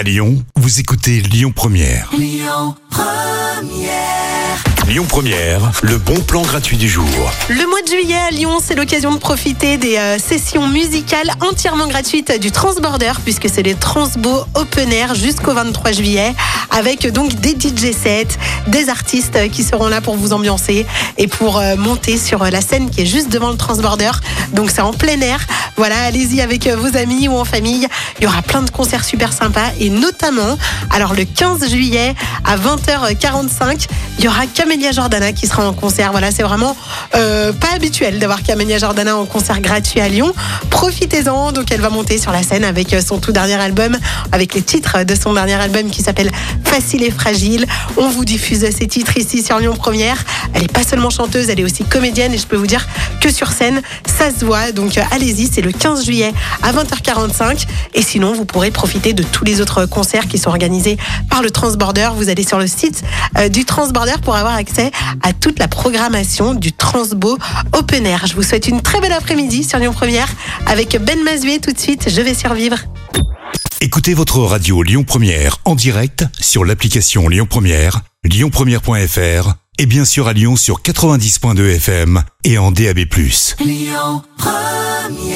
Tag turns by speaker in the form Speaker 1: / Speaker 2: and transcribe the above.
Speaker 1: À Lyon, vous écoutez Lyon Première. Lyon Première, le bon plan gratuit du jour.
Speaker 2: Le mois de juillet à Lyon, c'est l'occasion de profiter des euh, sessions musicales entièrement gratuites du Transborder, puisque c'est les Transbo Open Air jusqu'au 23 juillet, avec donc des DJ sets, des artistes qui seront là pour vous ambiancer et pour euh, monter sur la scène qui est juste devant le Transborder. Donc c'est en plein air. Voilà, allez-y avec euh, vos amis ou en famille. Il y aura plein de concerts super sympas et notamment, alors le 15 juillet à 20h45, il y aura Camélia Jordana qui sera en concert. Voilà, c'est vraiment euh, pas habituel d'avoir Camélia Jordana en concert gratuit à Lyon. Profitez-en. Donc elle va monter sur la scène avec euh, son tout dernier album, avec les titres de son dernier album qui s'appelle Facile et Fragile. On vous diffuse ces titres ici sur Lyon Première. Elle est pas seulement chanteuse, elle est aussi comédienne et je peux vous dire que sur scène, ça se voit. Donc euh, allez-y, c'est le 15 juillet à 20h45. Et sinon, vous pourrez profiter de tous les autres concerts qui sont organisés par le Transborder. Vous allez sur le site du Transborder pour avoir accès à toute la programmation du Transbo Open Air. Je vous souhaite une très belle après-midi sur Lyon Première avec Ben Mazué tout de suite. Je vais survivre.
Speaker 1: Écoutez votre radio Lyon Première en direct sur l'application Lyon Première, lyonpremière.fr et bien sûr à Lyon sur 90.2 FM et en DAB+.
Speaker 3: Lyon Première